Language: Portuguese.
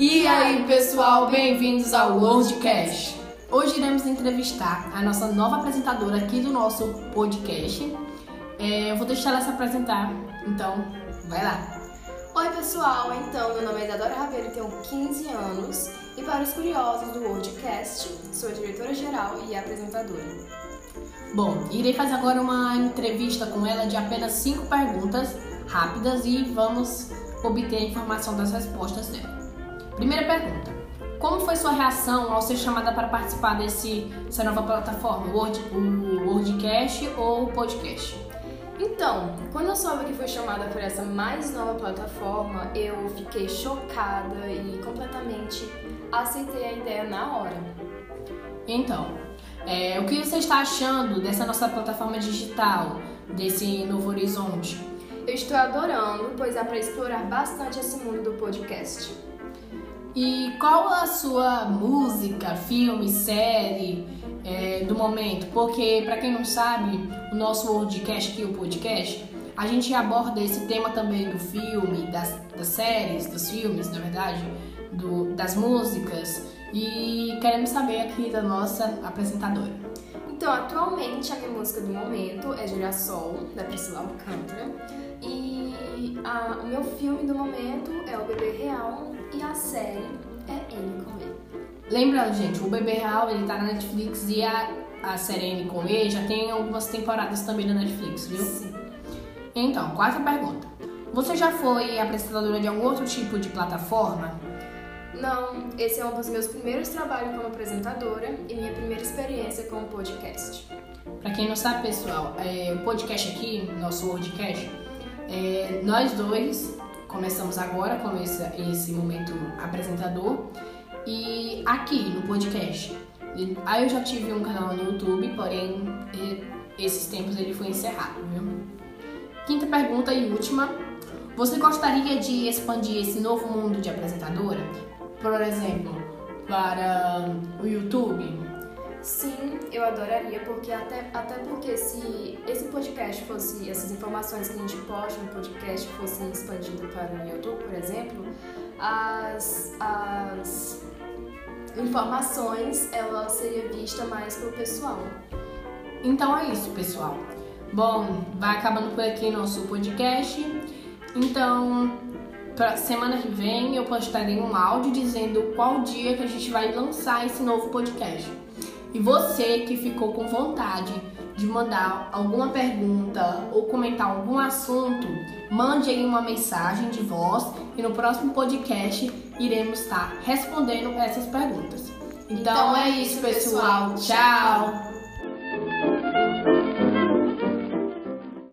E aí, pessoal, bem-vindos ao Worldcast. Hoje iremos entrevistar a nossa nova apresentadora aqui do nosso podcast. É, eu vou deixar ela se apresentar, então vai lá. Oi pessoal, então meu nome é Isadora Raveiro, tenho 15 anos e para os curiosos do Worldcast, sou diretora geral e apresentadora. Bom, irei fazer agora uma entrevista com ela de apenas cinco perguntas rápidas e vamos obter a informação das respostas dela. Primeira pergunta: Como foi sua reação ao ser chamada para participar desse, dessa nova plataforma, o, Word, o Wordcast ou o podcast? Então, quando eu soube que foi chamada por essa mais nova plataforma, eu fiquei chocada e completamente aceitei a ideia na hora. Então, é, o que você está achando dessa nossa plataforma digital, desse novo horizonte? Eu estou adorando, pois é para explorar bastante esse mundo do podcast. E qual a sua música, filme, série é, do momento? Porque, para quem não sabe, o nosso podcast aqui, o podcast, a gente aborda esse tema também do filme, das, das séries, dos filmes, na verdade, do, das músicas. E queremos saber aqui da nossa apresentadora. Então, atualmente a minha música do momento é Girassol, da Priscila Alcântara. E a, o meu filme do momento é O Bebê Real e a série é N com E. Lembrando, gente, o Bebê Real ele tá na Netflix e a, a série N com E já tem algumas temporadas também na Netflix, viu? Sim. Então, quarta pergunta. Você já foi apresentadora de algum outro tipo de plataforma? Não, esse é um dos meus primeiros trabalhos como apresentadora e minha primeira experiência com o podcast. Para quem não sabe, pessoal, é, o podcast aqui, nosso Wordcast, é, nós dois começamos agora com esse, esse momento apresentador e aqui no podcast. Aí eu já tive um canal no YouTube, porém esses tempos ele foi encerrado, viu? Quinta pergunta e última. Você gostaria de expandir esse novo mundo de apresentadora? Por exemplo, para o YouTube? Sim, eu adoraria, porque até, até porque se esse podcast fosse, essas informações que a gente posta no podcast fossem expandidas para o YouTube, por exemplo, as, as informações ela seria vista mais pro pessoal. Então é isso, pessoal. Bom, vai acabando por aqui nosso podcast. Então, pra semana que vem eu postarei um áudio dizendo qual dia que a gente vai lançar esse novo podcast. E você que ficou com vontade de mandar alguma pergunta ou comentar algum assunto, mande aí uma mensagem de voz e no próximo podcast iremos estar respondendo essas perguntas. Então, então é isso, pessoal. Tchau.